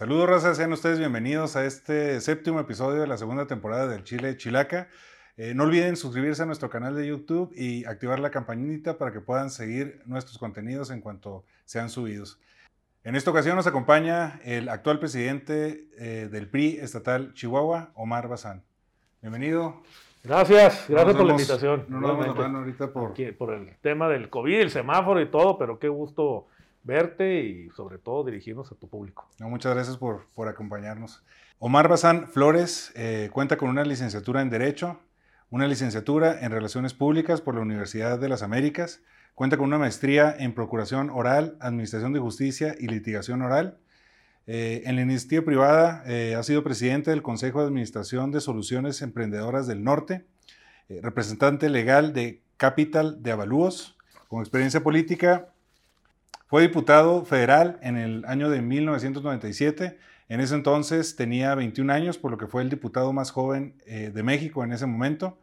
Saludos, raza, sean ustedes bienvenidos a este séptimo episodio de la segunda temporada del Chile Chilaca. Eh, no olviden suscribirse a nuestro canal de YouTube y activar la campanita para que puedan seguir nuestros contenidos en cuanto sean subidos. En esta ocasión nos acompaña el actual presidente eh, del PRI estatal Chihuahua, Omar Bazán. Bienvenido. Gracias, gracias por la invitación. No nos vamos a ahorita por... por el tema del COVID, el semáforo y todo, pero qué gusto verte y sobre todo dirigirnos a tu público. No, muchas gracias por, por acompañarnos. Omar Bazán Flores eh, cuenta con una licenciatura en Derecho, una licenciatura en Relaciones Públicas por la Universidad de las Américas, cuenta con una maestría en Procuración Oral, Administración de Justicia y Litigación Oral. Eh, en la iniciativa privada eh, ha sido presidente del Consejo de Administración de Soluciones Emprendedoras del Norte, representante legal de Capital de Avalúos, con experiencia política fue diputado federal en el año de 1997. En ese entonces tenía 21 años, por lo que fue el diputado más joven eh, de México en ese momento.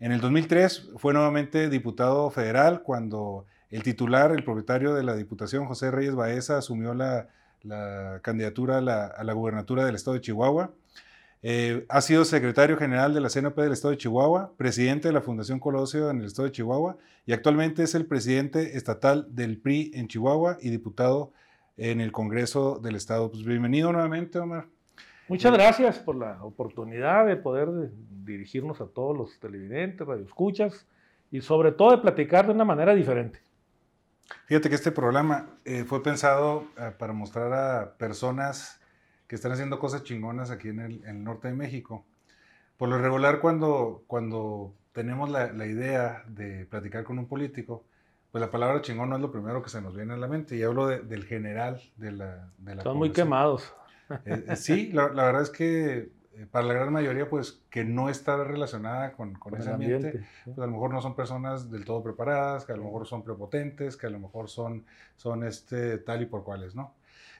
En el 2003 fue nuevamente diputado federal cuando el titular, el propietario de la Diputación, José Reyes Baeza, asumió la, candidatura a la, a la gubernatura del estado de Chihuahua. Eh, ha sido secretario general de la CNP del Estado de Chihuahua, presidente de la Fundación Colosio en el Estado de Chihuahua y actualmente es el presidente estatal del PRI en Chihuahua y diputado en el Congreso del Estado. Pues bienvenido nuevamente, Omar. Muchas gracias por la oportunidad de poder dirigirnos a todos los televidentes, radioescuchas y sobre todo de platicar de una manera diferente. Fíjate que este programa eh, fue pensado eh, para mostrar a personas que están haciendo cosas chingonas aquí en el, norte de México. Por lo regular, cuando, cuando tenemos la, idea de platicar con un político, pues la palabra chingón no es lo primero que se nos viene a la mente. Y hablo del general de la... De Están muy quemados. Eh, eh, sí, la, verdad es que eh, para la gran mayoría, pues que no está relacionada con, con, ese ambiente, pues a lo mejor no son personas del todo preparadas, que a lo mejor son prepotentes, que a lo mejor son, son este, tal y por cuales, ¿no?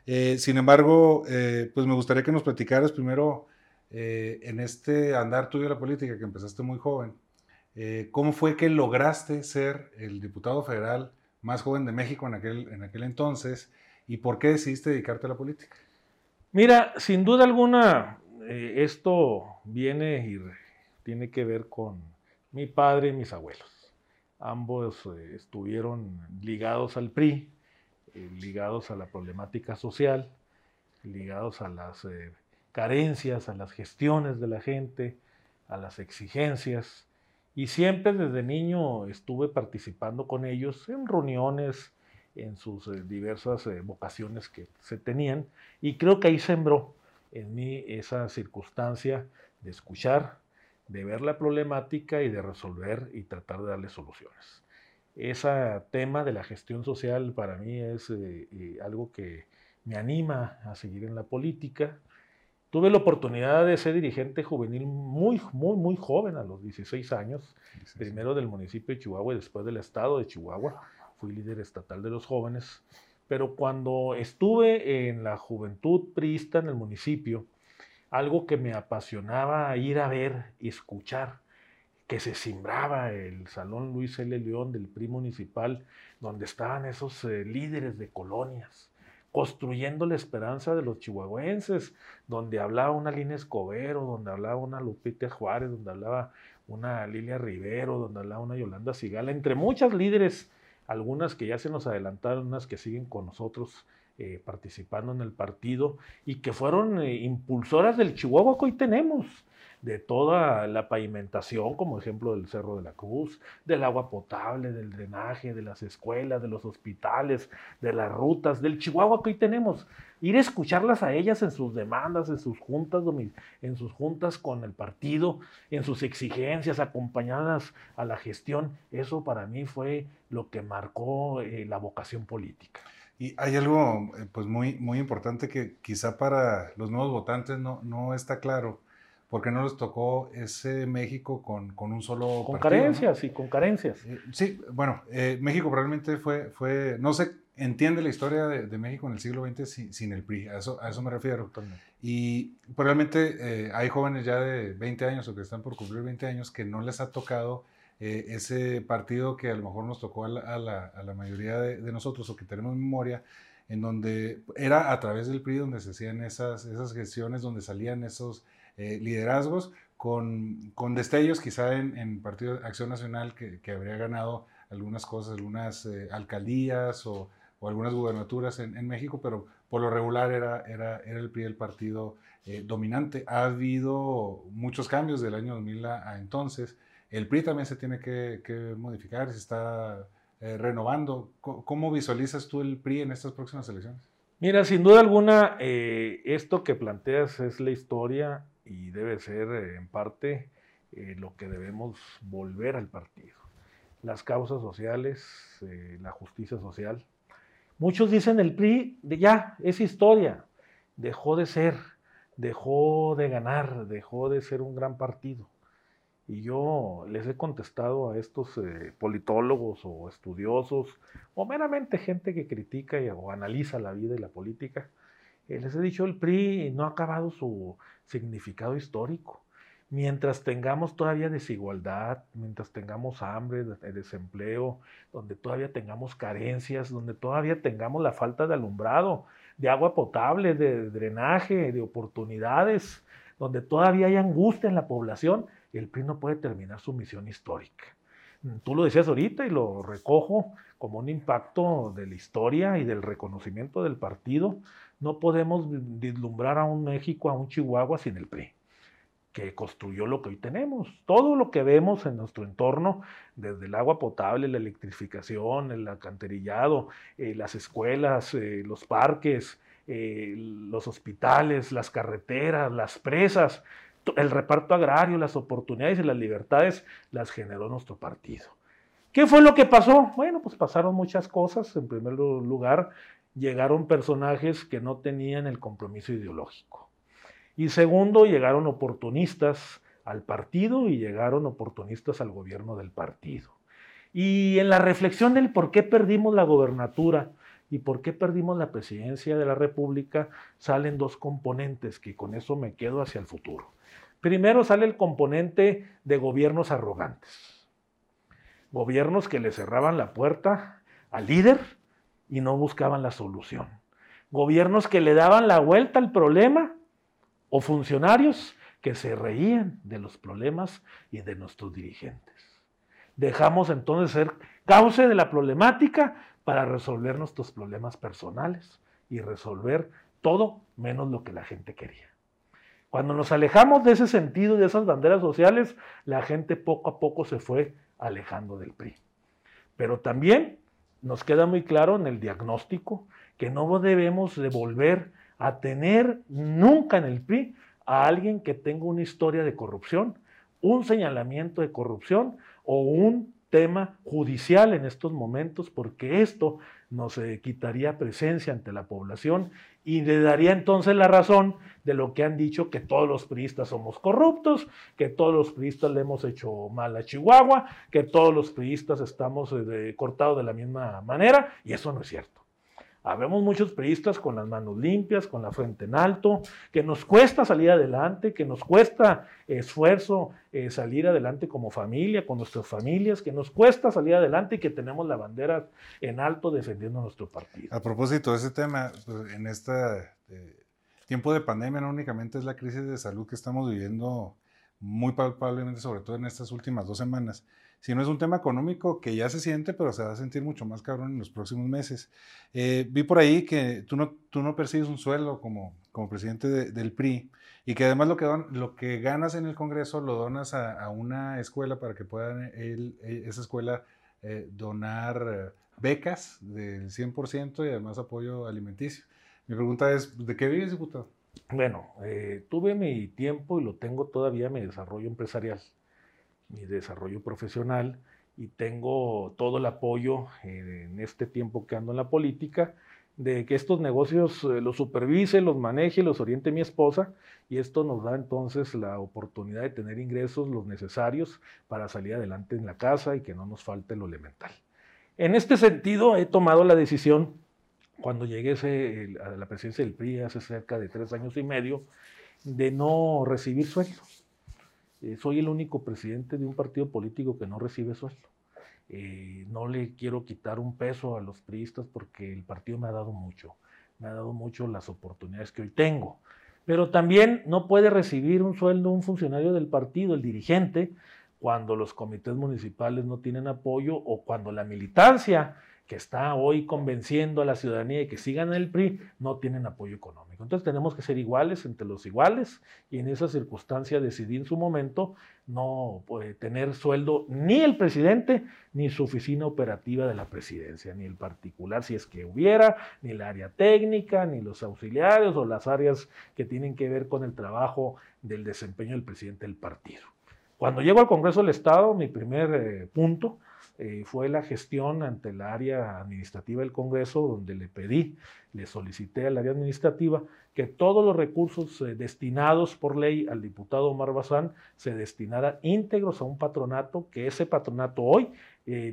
Eh, sin embargo, eh, pues me gustaría que nos platicaras primero eh, en este andar tuyo de la política, que empezaste muy joven, ¿cómo fue que lograste ser el diputado federal más joven de México en aquel, en aquel entonces y por qué decidiste dedicarte a la política? Mira, sin duda alguna, esto viene y tiene que ver con mi padre y mis abuelos. Ambos estuvieron ligados al PRI eh, ligados a la problemática social, ligados a las eh, carencias, a las gestiones de la gente, a las exigencias. Y siempre desde niño estuve participando con ellos en reuniones, en sus eh, diversas vocaciones que se tenían. Y creo que ahí sembró en mí esa circunstancia de escuchar, de ver la problemática y de resolver y tratar de darle soluciones ese tema de la gestión social para mí es eh, eh, algo que me anima a seguir en la política. Tuve la oportunidad de ser dirigente juvenil muy, muy, muy joven, a los 16 años, primero del municipio de Chihuahua y después del estado de Chihuahua. Fui líder estatal de los jóvenes. Pero cuando estuve en la juventud priista en el municipio, algo que me apasionaba ir a ver y escuchar que se simbraba el Salón Luis L. León del PRI municipal, donde estaban esos eh, líderes de colonias, construyendo la esperanza de los chihuahuenses, donde hablaba una Lina Escobero, donde hablaba una Lupita Juárez, donde hablaba una Lilia Rivero, donde hablaba una Yolanda Sigala, entre muchas líderes, algunas que ya se nos adelantaron, unas que siguen con nosotros eh, participando en el partido y que fueron eh, impulsoras del Chihuahua que hoy tenemos de toda la pavimentación, como ejemplo del Cerro de la Cruz, del agua potable, del drenaje, de las escuelas, de los hospitales, de las rutas, del Chihuahua que hoy tenemos. Ir a escucharlas a ellas en sus demandas, en sus juntas, en sus juntas con el partido, en sus exigencias, acompañadas a la gestión, eso para mí fue lo que marcó eh, la vocación política. Y hay algo eh, pues muy, muy importante que quizá para los nuevos votantes no, no está claro porque no les tocó ese México con, con un solo Con carencias, y con carencias. Eh, sí, bueno, eh, México probablemente fue, fue, no se entiende la historia de, México en el siglo XX sin, el PRI, a eso, a eso me refiero. Y probablemente eh, hay jóvenes ya de 20 años o que están por cumplir 20 años que no les ha tocado ese partido que a lo mejor nos tocó a la, a la, mayoría de, de, nosotros o que tenemos memoria, en donde era a través del PRI donde se hacían esas, esas gestiones, donde salían esos eh, liderazgos, con, con, destellos quizá en, en Partido Acción Nacional que, que, habría ganado algunas cosas, algunas eh, alcaldías o, o, algunas gubernaturas en, en, México, pero por lo regular era, era, era el PRI el partido eh, dominante. Ha habido muchos cambios del año 2000 a, a entonces. El PRI también se tiene que, que modificar, se está eh, renovando. ¿Cómo visualizas tú el PRI en estas próximas elecciones? Mira, sin duda alguna, eh, esto que planteas es la historia y debe ser eh, en parte eh, lo que debemos volver al partido. Las causas sociales, eh, la justicia social. Muchos dicen el PRI, ya, es historia, dejó de ser, dejó de ganar, dejó de ser un gran partido. Y yo les he contestado a estos politólogos o estudiosos, o meramente gente que critica y, o analiza la vida y la política, les he dicho, el PRI no ha acabado su significado histórico. Mientras tengamos todavía desigualdad, mientras tengamos hambre, desempleo, donde todavía tengamos carencias, donde todavía tengamos la falta de alumbrado, de agua potable, de drenaje, de oportunidades, donde todavía hay angustia en la población, el PRI no puede terminar su misión histórica. Tú lo decías ahorita y lo recojo como un impacto de la historia y del reconocimiento del partido. No podemos vislumbrar a un México, a un Chihuahua sin el PRI, que construyó lo que hoy tenemos. Todo lo que vemos en nuestro entorno, desde el agua potable, la electrificación, el alcantarillado, eh, las escuelas, eh, los parques, eh, los hospitales, las carreteras, las presas, el reparto agrario, las oportunidades y las libertades las generó nuestro partido. ¿Qué fue lo que pasó? Bueno, pues pasaron muchas cosas. En primer lugar, llegaron personajes que no tenían el compromiso ideológico. Y segundo, llegaron oportunistas al partido y llegaron oportunistas al gobierno del partido. Y en la reflexión del por qué perdimos la gobernatura y por qué perdimos la presidencia de la República, salen dos componentes que con eso me quedo hacia el futuro. Primero sale el componente de gobiernos arrogantes. Gobiernos que le cerraban la puerta al líder y no buscaban la solución. Gobiernos que le daban la vuelta al problema o funcionarios que se reían de los problemas y de nuestros dirigentes. Dejamos entonces ser cauce de la problemática para resolver nuestros problemas personales y resolver todo menos lo que la gente quería. Cuando nos alejamos de ese sentido, de esas banderas sociales, la gente poco a poco se fue alejando del PRI. Pero también nos queda muy claro en el diagnóstico que no debemos de volver a tener nunca en el PRI a alguien que tenga una historia de corrupción, un señalamiento de corrupción o un tema judicial en estos momentos, porque esto nos eh, quitaría presencia ante la población y le daría entonces la razón de lo que han dicho que todos los priistas somos corruptos, que todos los priistas le hemos hecho mal a Chihuahua, que todos los priistas estamos eh, cortados de la misma manera, y eso no es cierto. Habemos muchos periodistas con las manos limpias, con la frente en alto, que nos cuesta salir adelante, que nos cuesta esfuerzo eh, salir adelante como familia, con nuestras familias, que nos cuesta salir adelante y que tenemos la bandera en alto defendiendo nuestro partido. A propósito de ese tema, pues, en este eh, tiempo de pandemia no únicamente es la crisis de salud que estamos viviendo muy palpablemente, sobre todo en estas últimas dos semanas, si no es un tema económico que ya se siente, pero se va a sentir mucho más cabrón en los próximos meses. Eh, vi por ahí que tú no, tú no percibes un sueldo como, como presidente de, del PRI y que además lo que, don, lo que ganas en el Congreso lo donas a, una escuela para que pueda él, e, esa escuela eh, donar becas del 100% y además apoyo alimenticio. Mi pregunta es, ¿de qué vives, diputado? Bueno, eh, tuve mi tiempo y lo tengo todavía mi desarrollo empresarial mi desarrollo profesional y tengo todo el apoyo en este tiempo que ando en la política de que estos negocios eh, los supervise, los maneje, los oriente mi esposa y esto nos da entonces la oportunidad de tener ingresos los necesarios para salir adelante en la casa y que no nos falte lo elemental. En este sentido he tomado la decisión cuando llegué a la presidencia del PRI hace cerca de tres años y medio de no recibir sueldo. Eh, soy el único presidente de un partido político que no recibe sueldo. Eh, no le quiero quitar un peso a los priistas porque el partido me ha dado mucho, me ha dado mucho las oportunidades que hoy tengo. Pero también no puede recibir un sueldo un funcionario del partido, el dirigente, cuando los comités municipales no tienen apoyo o cuando la militancia que está hoy convenciendo a la ciudadanía de que sigan el PRI, no tienen apoyo económico. Entonces tenemos que ser iguales entre los iguales y en esa circunstancia decidí en su momento no puede tener sueldo ni el presidente ni su oficina operativa de la presidencia, ni el particular si es que hubiera, ni el área técnica, ni los auxiliares o las áreas que tienen que ver con el trabajo del desempeño del presidente del partido. Cuando llego al Congreso del Estado, mi primer eh, punto eh, fue la gestión ante el área administrativa del Congreso, donde le pedí, le solicité al área administrativa que todos los recursos eh, destinados por ley al diputado Omar Bazán se destinaran íntegros a un patronato, que ese patronato hoy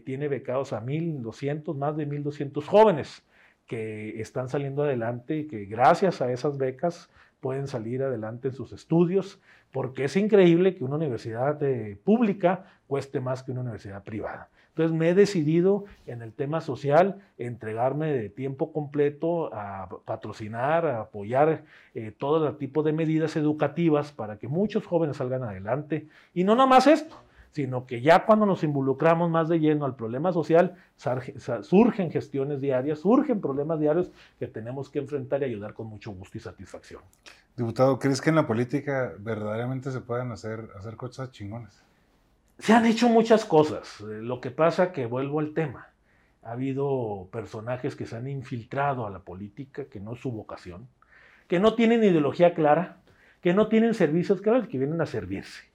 tiene becados a 1.200, más de 1.200 jóvenes que están saliendo adelante y que gracias a esas becas pueden salir adelante en sus estudios, porque es increíble que una universidad eh, pública cueste más que una universidad privada. Entonces me he decidido en el tema social entregarme de tiempo completo a patrocinar, a apoyar eh, todo tipo de medidas educativas para que muchos jóvenes salgan adelante. Y no nada más esto, sino que ya cuando nos involucramos más de lleno al problema social, surgen gestiones diarias, surgen problemas diarios que tenemos que enfrentar y ayudar con mucho gusto y satisfacción. Diputado, ¿crees que en la política verdaderamente se pueden hacer, hacer cosas chingonas? Se han hecho muchas cosas. Lo que pasa que vuelvo al tema. Ha habido personajes que se han infiltrado a la política, que no es su vocación, que no tienen ideología clara, que no tienen servicios claros, que vienen a servirse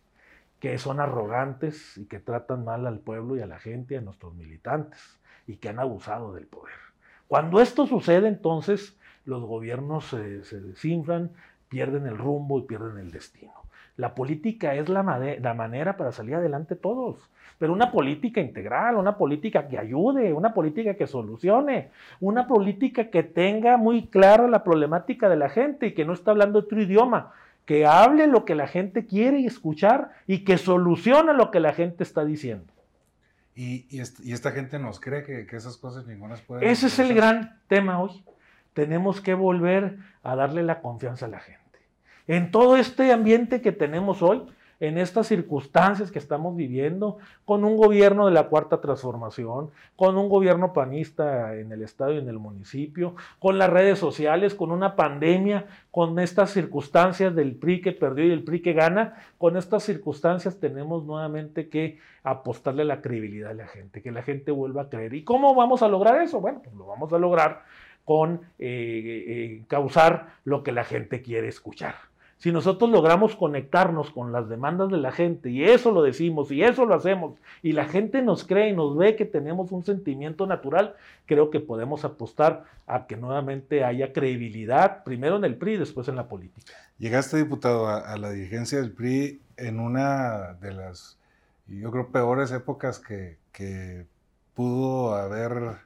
que son arrogantes y que tratan mal al pueblo y a la gente, a nuestros militantes, y que han abusado del poder. Cuando esto sucede, entonces los gobiernos se, desinflan, pierden el rumbo y pierden el destino. La política es la, la, manera para salir adelante todos, pero una política integral, una política que ayude, una política que solucione, una política que tenga muy clara la problemática de la gente y que no está hablando otro idioma, que hable lo que la gente quiere escuchar y que solucione lo que la gente está diciendo. Y, esta gente nos cree que, esas cosas ninguna pueden... Ese es el gran tema hoy. Tenemos que volver a darle la confianza a la gente. En todo este ambiente que tenemos hoy, en estas circunstancias que estamos viviendo, con un gobierno de la cuarta transformación, con un gobierno panista en el estado y en el municipio, con las redes sociales, con una pandemia, con estas circunstancias del PRI que perdió y el PRI que gana, con estas circunstancias tenemos nuevamente que apostarle la credibilidad a la gente, que la gente vuelva a creer. ¿Y cómo vamos a lograr eso? Bueno, pues lo vamos a lograr con eh, eh, causar lo que la gente quiere escuchar. Si nosotros logramos conectarnos con las demandas de la gente y eso lo decimos y eso lo hacemos y la gente nos cree y nos ve que tenemos un sentimiento natural, creo que podemos apostar a que nuevamente haya credibilidad, primero en el PRI y después en la política. Llegaste, diputado, a, la dirigencia del PRI en una de las, yo creo, peores épocas que, pudo haber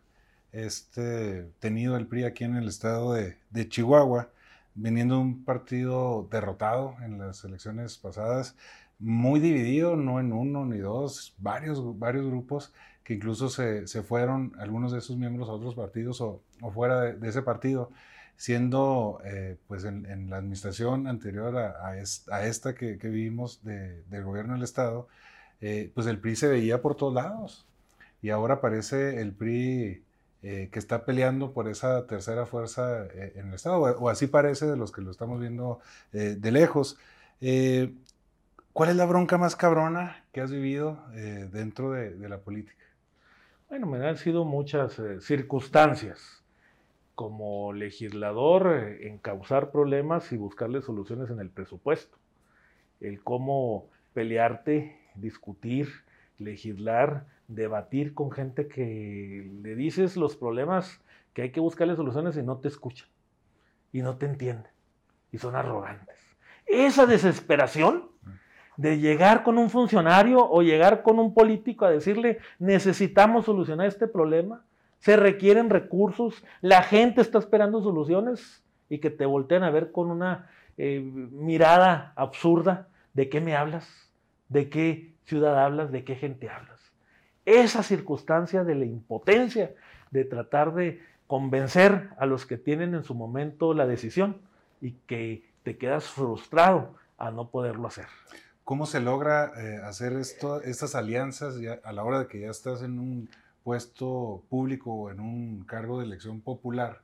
este, tenido el PRI aquí en el estado de, de Chihuahua viniendo de un partido derrotado en las elecciones pasadas, muy dividido, no en uno ni dos, varios, varios grupos que incluso se, se fueron, algunos de esos miembros a otros partidos o, o fuera de, ese partido, siendo eh, pues en, la administración anterior a, a, esta que, que vivimos de, del gobierno del Estado, eh, pues el PRI se veía por todos lados. Y ahora parece el PRI eh, que está peleando por esa tercera fuerza eh, en el Estado, o, así parece de los que lo estamos viendo eh, de lejos. ¿Cuál es la bronca más cabrona que has vivido dentro de, la política? Bueno, me han sido muchas circunstancias como legislador en causar problemas y buscarle soluciones en el presupuesto. El cómo pelearte, discutir, legislar, debatir con gente que le dices los problemas que hay que buscarle soluciones y no te escuchan y no te entienden y son arrogantes. Esa desesperación de llegar con un funcionario o llegar con un político a decirle necesitamos solucionar este problema, se requieren recursos, la gente está esperando soluciones y que te volteen a ver con una eh, mirada absurda de qué me hablas, de qué ciudad hablas, de qué gente hablas. esa circunstancia de la impotencia de tratar de convencer a los que tienen en su momento la decisión y que te quedas frustrado a no poderlo hacer. ¿Cómo se logra eh, hacer estas alianzas a la hora de que ya estás en un puesto público o en un cargo de elección popular?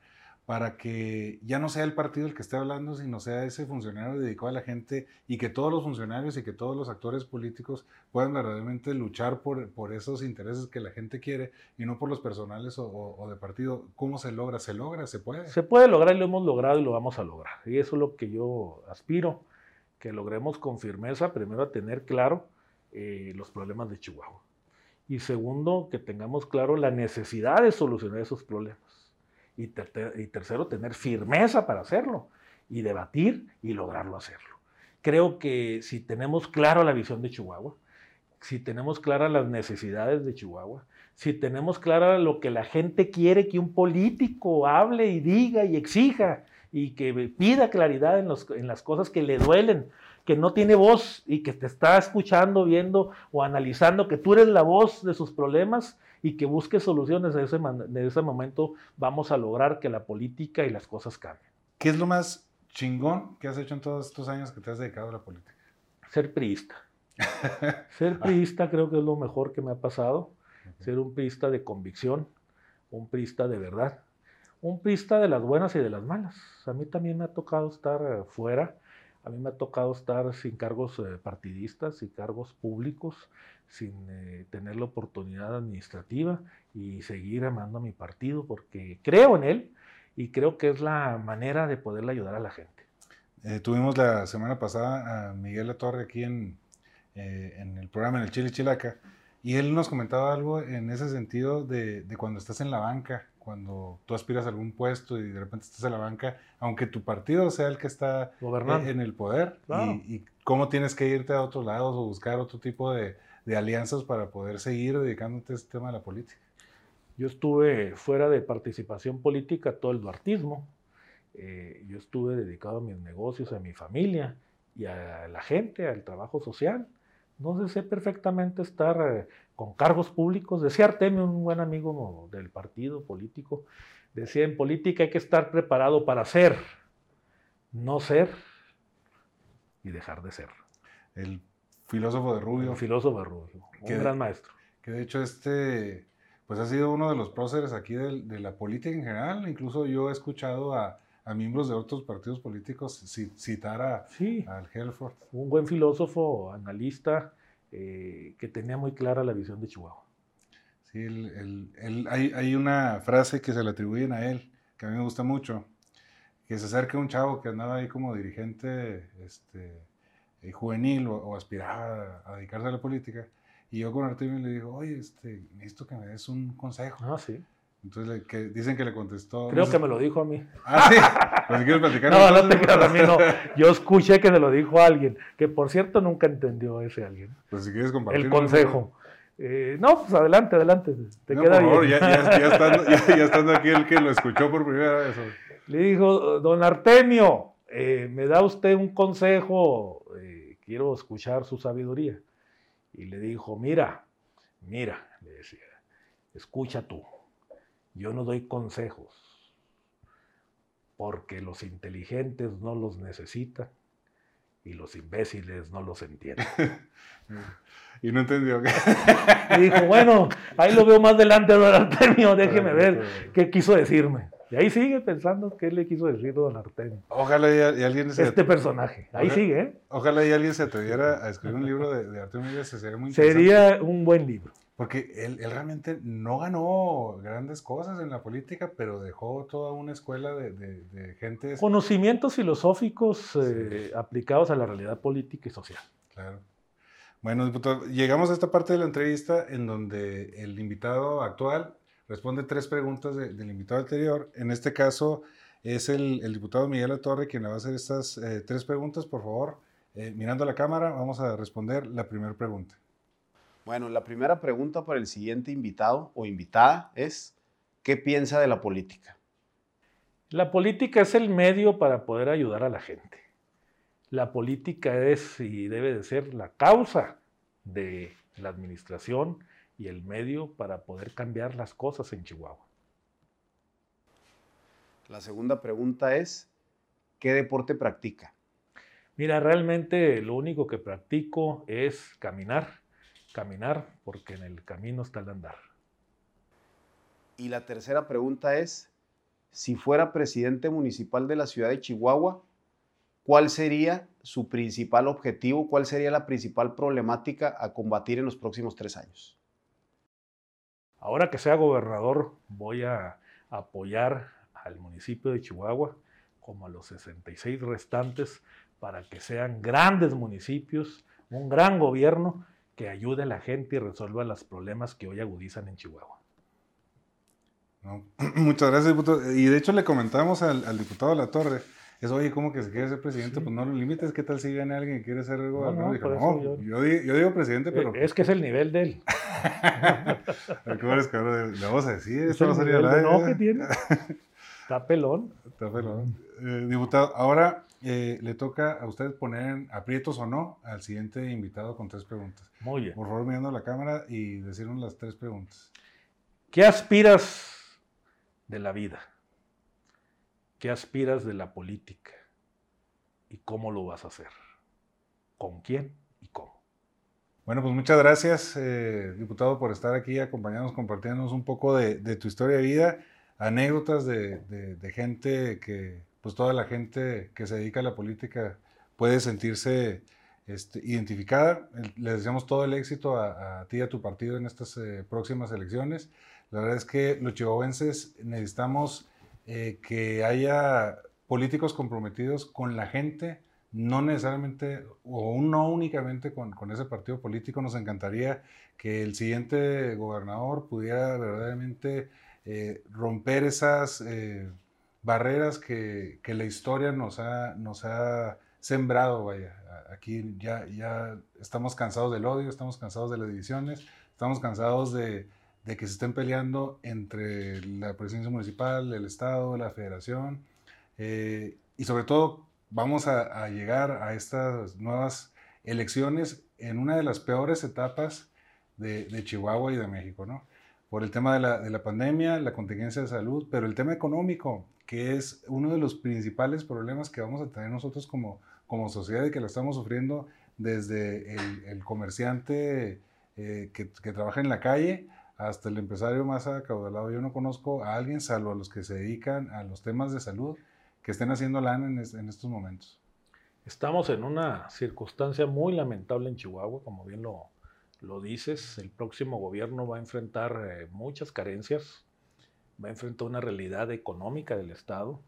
Para que ya no sea el partido el que esté hablando, sino sea ese funcionario dedicado a la gente y que todos los funcionarios y que todos los actores políticos puedan verdaderamente luchar por, esos intereses que la gente quiere y no por los personales o, de partido. ¿Cómo se logra? ¿Se logra? ¿Se puede? Se puede lograr y lo hemos logrado y lo vamos a lograr. Y eso es lo que yo aspiro, que logremos con firmeza, primero, a tener claro eh, los problemas de Chihuahua. Y segundo, que tengamos claro la necesidad de solucionar esos problemas y, tercero, tener firmeza para hacerlo y debatir y lograrlo hacerlo. Creo que si tenemos claro la visión de Chihuahua, si tenemos claras las necesidades de Chihuahua, si tenemos clara lo que la gente quiere que un político hable y diga y exija y que pida claridad en, en las cosas que le duelen, que no tiene voz y que te está escuchando, viendo o analizando, que tú eres la voz de sus problemas, y que busque soluciones en ese, ese momento, vamos a lograr que la política y las cosas cambien. ¿Qué es lo más chingón que has hecho en todos estos años que te has dedicado a la política? Ser priista. Ser priista creo que es lo mejor que me ha pasado. Ser un priista de convicción, un priista de verdad, un priista de las buenas y de las malas. A mí también me ha tocado estar eh, fuera, a mí me ha tocado estar sin cargos eh, partidistas, sin cargos públicos, sin eh, tener la oportunidad administrativa y seguir amando a mi partido porque creo en él y creo que es la manera de poderle ayudar a la gente. Eh, tuvimos la semana pasada a Miguel La Torre aquí en, eh, en el programa en el Chile Chilaca y él nos comentaba algo en ese sentido de, de, cuando estás en la banca, cuando tú aspiras a algún puesto y de repente estás en la banca, aunque tu partido sea el que está en el poder y, y, cómo tienes que irte a otros lados o buscar otro tipo de, de alianzas para poder seguir dedicándote a este tema de la política? Yo estuve fuera de participación política todo el duartismo. Eh, yo estuve dedicado a mis negocios, a mi familia y a la gente, al trabajo social. No sé perfectamente estar eh, con cargos públicos. Decía Artemio, un buen amigo del partido político, decía en política hay que estar preparado para ser, no ser y dejar de ser. El Filósofo de Rubio. Un filósofo de Rubio, un gran maestro. Que de hecho este, pues ha sido uno de los próceres aquí de, la política en general. Incluso yo he escuchado a, miembros de otros partidos políticos citar a, al Helford. Un buen filósofo, analista, eh, que tenía muy clara la visión de Chihuahua. Sí, hay, hay, una frase que se le atribuyen a él, que a mí me gusta mucho, que se acerca un chavo que andaba ahí como dirigente, este, eh, juvenil o, aspiraba a, dedicarse a la política. Y yo con Artemio le digo, oye, este, necesito que me des un consejo. Ah, sí. Entonces que dicen que le contestó. Creo que me lo dijo a mí. Ah, sí. Pues si quieres platicar. no, no te creas a mí, no. Yo escuché que se lo dijo a alguien, que por cierto nunca entendió ese alguien. Pues si quieres compartir. El consejo. Eh, no, pues adelante, adelante. Te queda por favor, Ya, ya, ya, estando, ya, estando, aquí el que lo escuchó por primera vez. Le dijo, don Artemio, eh, ¿me da usted un consejo? quiero escuchar su sabiduría. Y le dijo, mira, mira, le decía, escucha tú, yo no doy consejos, porque los inteligentes no los necesitan y los imbéciles no los entienden. y no entendió. y dijo, bueno, ahí lo veo más adelante, don Artemio, déjeme ver qué quiso decirme. Y ahí sigue pensando qué le quiso decir don Artemio. Ojalá y, alguien se... Este personaje. Ahí sigue, ¿eh? Ojalá y alguien se atreviera a escribir un libro de, de Artemio sería muy Sería un buen libro. Porque él, realmente no ganó grandes cosas en la política, pero dejó toda una escuela de, de, gente... Conocimientos filosóficos eh, aplicados a la realidad política y social. Claro. Bueno, diputado, llegamos a esta parte de la entrevista en donde el invitado actual responde tres preguntas del invitado anterior. En este caso es el, diputado Miguel Torre quien le va a hacer estas eh, tres preguntas. Por favor, eh, mirando a la cámara, vamos a responder la primera pregunta. Bueno, la primera pregunta para el siguiente invitado o invitada es, ¿qué piensa de la política? La política es el medio para poder ayudar a la gente. La política es y debe de ser la causa de la administración y el medio para poder cambiar las cosas en Chihuahua. La segunda pregunta es, ¿qué deporte practica? Mira, realmente lo único que practico es caminar, caminar, porque en el camino está el andar. Y la tercera pregunta es, si fuera presidente municipal de la ciudad de Chihuahua, ¿cuál sería su principal objetivo? ¿Cuál sería la principal problemática a combatir en los próximos tres años? Ahora que sea gobernador, voy a apoyar al municipio de Chihuahua como a los 66 restantes para que sean grandes municipios, un gran gobierno que ayude a la gente y resuelva los problemas que hoy agudizan en Chihuahua. muchas gracias, diputado. Y de hecho le comentamos al, al diputado La Torre, es, oye, ¿cómo que se quiere ser presidente? Pues no lo limites, ¿qué tal si viene alguien que quiere ser gobernador? No, no, yo... Yo, digo, presidente, eh, pero... Es que es el nivel de él. cabrón, le vamos a decir, esto no sería la... No, ¿qué tiene? Está pelón. Está pelón. Eh, diputado, ahora eh, le toca a usted poner en aprietos o no al siguiente invitado con tres preguntas. Muy bien. Por favor, mirando la cámara y decirnos las tres preguntas. ¿Qué aspiras de la vida? ¿Qué aspiras de la política? ¿Y cómo lo vas a hacer? ¿Con quién y cómo? Bueno, pues muchas gracias, eh, diputado, por estar aquí, acompañándonos, compartiéndonos un poco de, tu historia de vida, anécdotas de, gente que, pues toda la gente que se dedica a la política puede sentirse este, identificada. Les deseamos todo el éxito a, ti y a tu partido en estas eh, próximas elecciones. La verdad es que los chihuahuenses necesitamos eh, que haya políticos comprometidos con la gente, no necesariamente o no únicamente con, ese partido político. Nos encantaría que el siguiente gobernador pudiera verdaderamente eh, romper esas eh, barreras que, la historia nos ha, nos ha sembrado. Vaya, aquí ya, ya estamos cansados del odio, estamos cansados de las divisiones, estamos cansados de de que se estén peleando entre la presidencia municipal, el Estado, la federación, eh, y sobre todo vamos a, llegar a estas nuevas elecciones en una de las peores etapas de, Chihuahua y de México, ¿no? Por el tema de la, de la, pandemia, la contingencia de salud, pero el tema económico, que es uno de los principales problemas que vamos a tener nosotros como, como sociedad y que lo estamos sufriendo desde el, comerciante eh, que, que trabaja en la calle hasta el empresario más acaudalado. Yo no conozco a alguien, salvo a los que se dedican a los temas de salud, que estén haciendo lana en, en estos momentos. Estamos en una circunstancia muy lamentable en Chihuahua, como bien lo, lo dices. El próximo gobierno va a enfrentar eh, muchas carencias, va a enfrentar una realidad económica del Estado,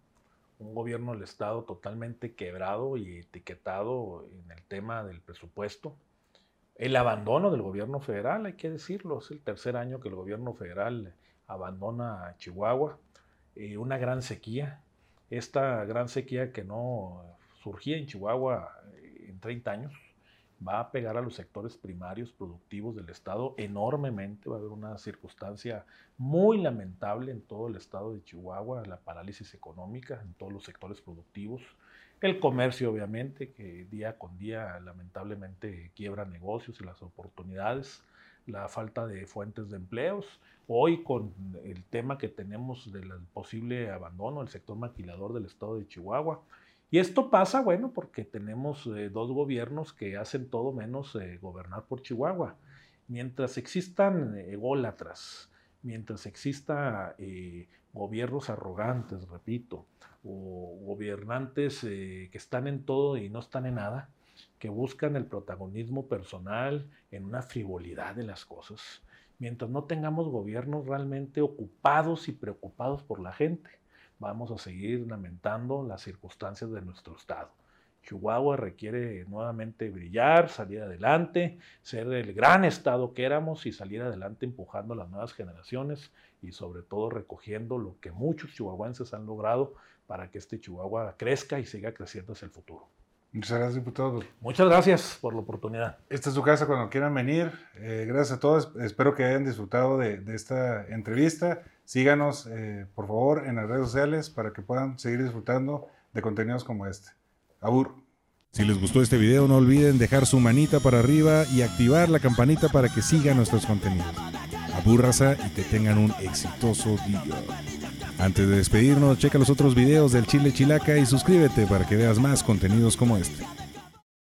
un gobierno del Estado totalmente quebrado y etiquetado en el tema del presupuesto el abandono del gobierno federal, hay que decirlo, es el tercer año que el gobierno federal abandona a Chihuahua, eh, una gran sequía, esta gran sequía que no surgía en Chihuahua eh, en 30 años, va a pegar a los sectores primarios productivos del Estado enormemente, va a haber una circunstancia muy lamentable en todo el Estado de Chihuahua, la parálisis económica en todos los sectores productivos, el comercio, obviamente, que día con día lamentablemente quiebra negocios y las oportunidades, la falta de fuentes de empleos. Hoy con el tema que tenemos del posible abandono del sector maquilador del estado de Chihuahua. Y esto pasa, bueno, porque tenemos eh, dos gobiernos que hacen todo menos eh, gobernar por Chihuahua. Mientras existan ególatras, mientras exista eh, gobiernos arrogantes, repito, o gobernantes eh, que están en todo y no están en nada, que buscan el protagonismo personal en una frivolidad de las cosas, mientras no tengamos gobiernos realmente ocupados y preocupados por la gente, vamos a seguir lamentando las circunstancias de nuestro Estado. Chihuahua requiere nuevamente brillar, salir adelante, ser el gran estado que éramos y salir adelante empujando a las nuevas generaciones y sobre todo recogiendo lo que muchos chihuahuenses han logrado para que este Chihuahua crezca y siga creciendo hacia el futuro. Muchas gracias, diputado. Muchas gracias por la oportunidad. Esta es su casa cuando quieran venir. Eh, gracias a todos. Espero que hayan disfrutado de, esta entrevista. Síganos, eh, por favor, en las redes sociales para que puedan seguir disfrutando de contenidos como este. Abur. Si les gustó este video, no olviden dejar su manita para arriba y activar la campanita para que sigan nuestros contenidos. Abúrraza y que tengan un exitoso día. Antes de despedirnos, checa los otros videos del Chile Chilaca y suscríbete para que veas más contenidos como este.